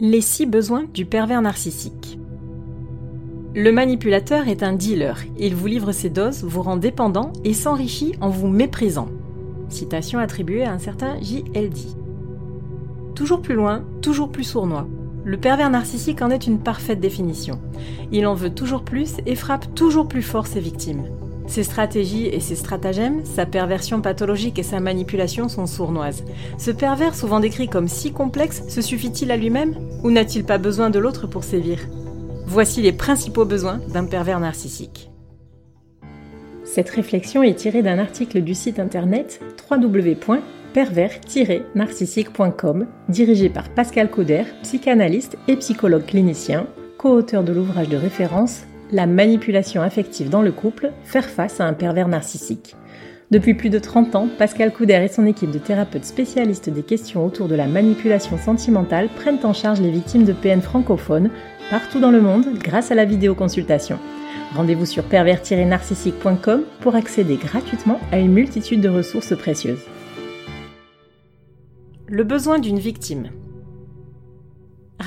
Les six besoins du pervers narcissique. Le manipulateur est un dealer. Il vous livre ses doses, vous rend dépendant et s'enrichit en vous méprisant. Citation attribuée à un certain J.L.D. Toujours plus loin, toujours plus sournois. Le pervers narcissique en est une parfaite définition. Il en veut toujours plus et frappe toujours plus fort ses victimes. Ses stratégies et ses stratagèmes, sa perversion pathologique et sa manipulation sont sournoises. Ce pervers, souvent décrit comme si complexe, se suffit-il à lui-même Ou n'a-t-il pas besoin de l'autre pour sévir? Voici les principaux besoins d'un pervers narcissique. Cette réflexion est tirée d'un article du site internet www.pervers-narcissique.com, dirigé par Pascal Cauder, psychanalyste et psychologue clinicien, co-auteur de l'ouvrage de référence la manipulation affective dans le couple, faire face à un pervers narcissique. Depuis plus de 30 ans, Pascal Couder et son équipe de thérapeutes spécialistes des questions autour de la manipulation sentimentale prennent en charge les victimes de PN francophones partout dans le monde grâce à la vidéoconsultation. Rendez-vous sur pervers-narcissique.com pour accéder gratuitement à une multitude de ressources précieuses. Le besoin d'une victime.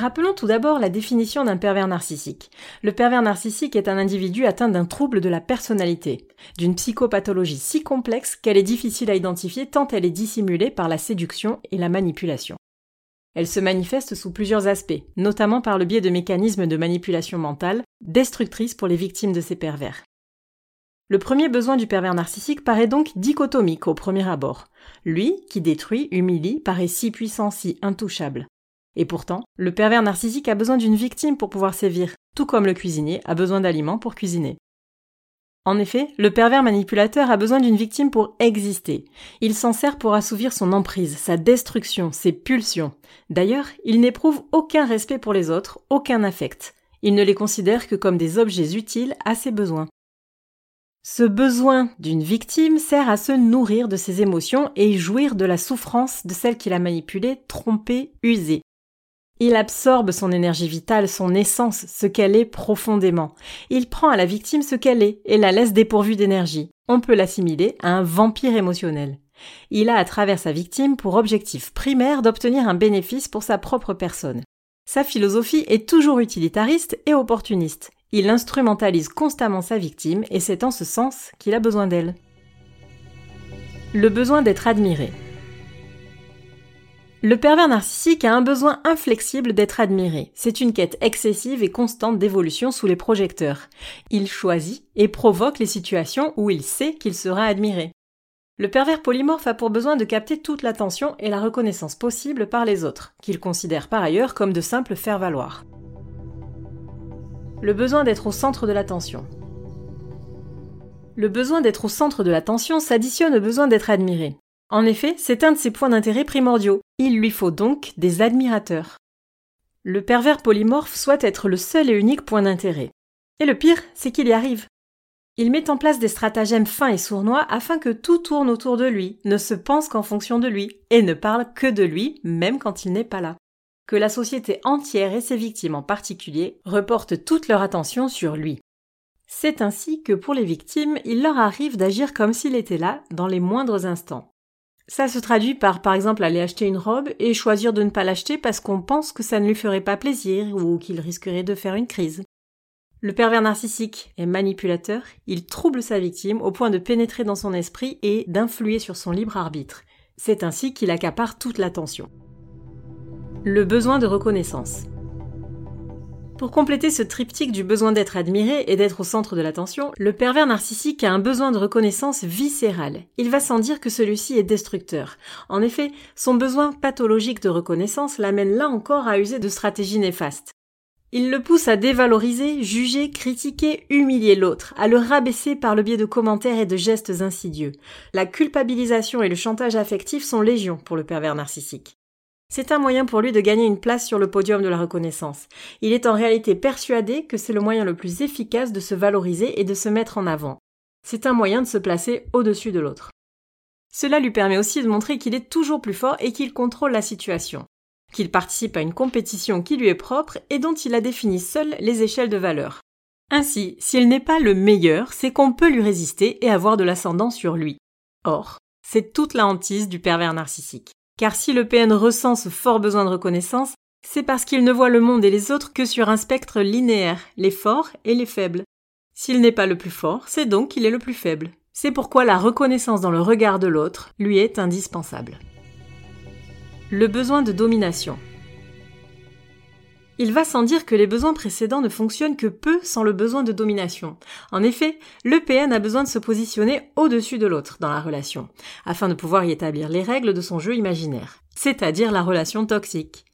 Rappelons tout d'abord la définition d'un pervers narcissique. Le pervers narcissique est un individu atteint d'un trouble de la personnalité, d'une psychopathologie si complexe qu'elle est difficile à identifier tant elle est dissimulée par la séduction et la manipulation. Elle se manifeste sous plusieurs aspects, notamment par le biais de mécanismes de manipulation mentale, destructrices pour les victimes de ces pervers. Le premier besoin du pervers narcissique paraît donc dichotomique au premier abord. Lui, qui détruit, humilie, paraît si puissant, si intouchable. Et pourtant, le pervers narcissique a besoin d'une victime pour pouvoir sévir, tout comme le cuisinier a besoin d'aliments pour cuisiner. En effet, le pervers manipulateur a besoin d'une victime pour exister. Il s'en sert pour assouvir son emprise, sa destruction, ses pulsions. D'ailleurs, il n'éprouve aucun respect pour les autres, aucun affect. Il ne les considère que comme des objets utiles à ses besoins. Ce besoin d'une victime sert à se nourrir de ses émotions et jouir de la souffrance de celle qu'il a manipulée, trompée, usée. Il absorbe son énergie vitale, son essence, ce qu'elle est profondément. Il prend à la victime ce qu'elle est et la laisse dépourvue d'énergie. On peut l'assimiler à un vampire émotionnel. Il a à travers sa victime pour objectif primaire d'obtenir un bénéfice pour sa propre personne. Sa philosophie est toujours utilitariste et opportuniste. Il instrumentalise constamment sa victime et c'est en ce sens qu'il a besoin d'elle. Le besoin d'être admiré. Le pervers narcissique a un besoin inflexible d'être admiré. C'est une quête excessive et constante d'évolution sous les projecteurs. Il choisit et provoque les situations où il sait qu'il sera admiré. Le pervers polymorphe a pour besoin de capter toute l'attention et la reconnaissance possible par les autres, qu'il considère par ailleurs comme de simples faire-valoir. Le besoin d'être au centre de l'attention. Le besoin d'être au centre de l'attention s'additionne au besoin d'être admiré. En effet, c'est un de ses points d'intérêt primordiaux. Il lui faut donc des admirateurs. Le pervers polymorphe souhaite être le seul et unique point d'intérêt. Et le pire, c'est qu'il y arrive. Il met en place des stratagèmes fins et sournois afin que tout tourne autour de lui, ne se pense qu'en fonction de lui, et ne parle que de lui, même quand il n'est pas là. Que la société entière et ses victimes en particulier reportent toute leur attention sur lui. C'est ainsi que pour les victimes, il leur arrive d'agir comme s'il était là dans les moindres instants. Ça se traduit par, par exemple, aller acheter une robe et choisir de ne pas l'acheter parce qu'on pense que ça ne lui ferait pas plaisir ou qu'il risquerait de faire une crise. Le pervers narcissique est manipulateur, il trouble sa victime au point de pénétrer dans son esprit et d'influer sur son libre arbitre. C'est ainsi qu'il accapare toute l'attention. Le besoin de reconnaissance. Pour compléter ce triptyque du besoin d'être admiré et d'être au centre de l'attention, le pervers narcissique a un besoin de reconnaissance viscérale. Il va sans dire que celui-ci est destructeur. En effet, son besoin pathologique de reconnaissance l'amène là encore à user de stratégies néfastes. Il le pousse à dévaloriser, juger, critiquer, humilier l'autre, à le rabaisser par le biais de commentaires et de gestes insidieux. La culpabilisation et le chantage affectif sont légion pour le pervers narcissique. C'est un moyen pour lui de gagner une place sur le podium de la reconnaissance. Il est en réalité persuadé que c'est le moyen le plus efficace de se valoriser et de se mettre en avant. C'est un moyen de se placer au-dessus de l'autre. Cela lui permet aussi de montrer qu'il est toujours plus fort et qu'il contrôle la situation, qu'il participe à une compétition qui lui est propre et dont il a défini seul les échelles de valeur. Ainsi, s'il n'est pas le meilleur, c'est qu'on peut lui résister et avoir de l'ascendant sur lui. Or, c'est toute la hantise du pervers narcissique. Car si le PN ressent ce fort besoin de reconnaissance, C'est parce qu'il ne voit le monde et les autres que sur un spectre linéaire, les forts et les faibles. S'il n'est pas le plus fort, c'est donc qu'il est le plus faible. C'est pourquoi la reconnaissance dans le regard de l'autre lui est indispensable. Le besoin de domination. Il va sans dire que les besoins précédents ne fonctionnent que peu sans le besoin de domination. En effet, le PN a besoin de se positionner au-dessus de l'autre dans la relation, afin de pouvoir y établir les règles de son jeu imaginaire, c'est-à-dire la relation toxique.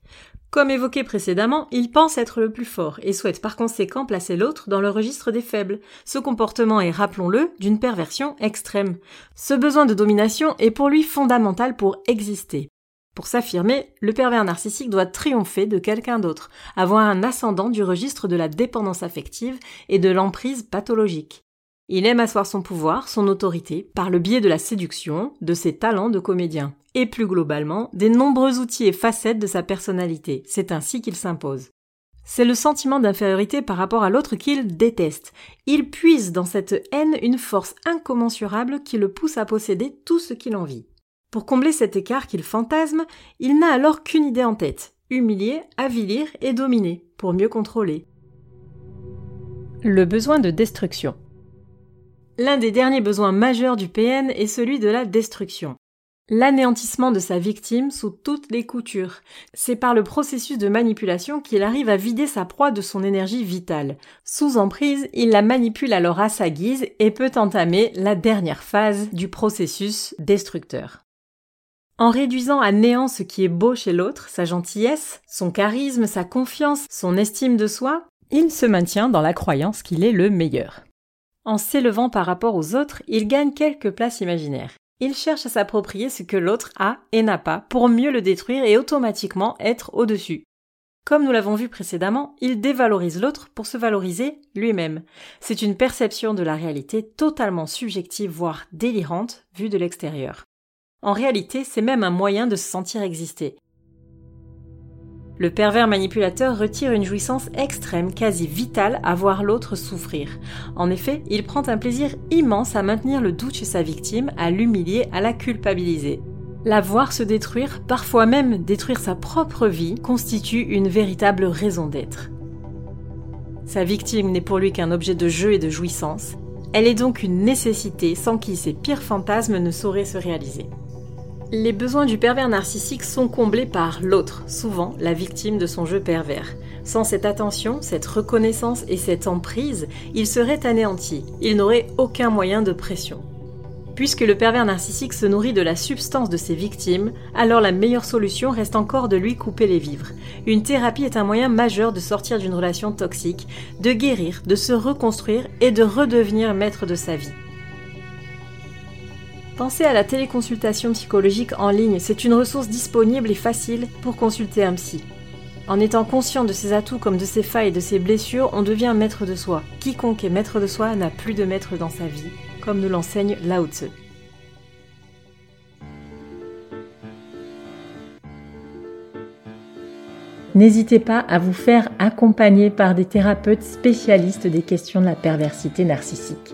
Comme évoqué précédemment, il pense être le plus fort et souhaite par conséquent placer l'autre dans le registre des faibles. Ce comportement est, rappelons-le, d'une perversion extrême. Ce besoin de domination est pour lui fondamental pour exister. Pour s'affirmer, le pervers narcissique doit triompher de quelqu'un d'autre, avoir un ascendant du registre de la dépendance affective et de l'emprise pathologique. Il aime asseoir son pouvoir, son autorité, par le biais de la séduction, de ses talents de comédien, et plus globalement, des nombreux outils et facettes de sa personnalité. C'est ainsi qu'il s'impose. C'est le sentiment d'infériorité par rapport à l'autre qu'il déteste. Il puise dans cette haine une force incommensurable qui le pousse à posséder tout ce qu'il envie. Pour combler cet écart qu'il fantasme, il n'a alors qu'une idée en tête humilier, avilir et dominer, pour mieux contrôler. Le besoin de destruction. L'un des derniers besoins majeurs du PN est celui de la destruction. L'anéantissement de sa victime sous toutes les coutures. C'est par le processus de manipulation qu'il arrive à vider sa proie de son énergie vitale. Sous emprise, il la manipule alors à sa guise et peut entamer la dernière phase du processus destructeur. En réduisant à néant ce qui est beau chez l'autre, sa gentillesse, son charisme, sa confiance, son estime de soi, il se maintient dans la croyance qu'il est le meilleur. En s'élevant par rapport aux autres, il gagne quelques places imaginaires. Il cherche à s'approprier ce que l'autre a et n'a pas pour mieux le détruire et automatiquement être au-dessus. Comme nous l'avons vu précédemment, il dévalorise l'autre pour se valoriser lui-même. C'est une perception de la réalité totalement subjective, voire délirante, vue de l'extérieur. En réalité, c'est même un moyen de se sentir exister. Le pervers manipulateur retire une jouissance extrême, quasi vitale, à voir l'autre souffrir. En effet, il prend un plaisir immense à maintenir le doute chez sa victime, à l'humilier, à la culpabiliser. La voir se détruire, parfois même détruire sa propre vie, constitue une véritable raison d'être. Sa victime n'est pour lui qu'un objet de jeu et de jouissance. Elle est donc une nécessité sans qui ses pires fantasmes ne sauraient se réaliser. Les besoins du pervers narcissique sont comblés par l'autre, souvent la victime de son jeu pervers. Sans cette attention, cette reconnaissance et cette emprise, il serait anéanti, il n'aurait aucun moyen de pression. Puisque le pervers narcissique se nourrit de la substance de ses victimes, alors la meilleure solution reste encore de lui couper les vivres. Une thérapie est un moyen majeur de sortir d'une relation toxique, de guérir, de se reconstruire et de redevenir maître de sa vie. Pensez à la téléconsultation psychologique en ligne, c'est une ressource disponible et facile pour consulter un psy. En étant conscient de ses atouts comme de ses failles et de ses blessures, on devient maître de soi. Quiconque est maître de soi n'a plus de maître dans sa vie, comme nous l'enseigne Lao Tzu. N'hésitez pas à vous faire accompagner par des thérapeutes spécialistes des questions de la perversité narcissique.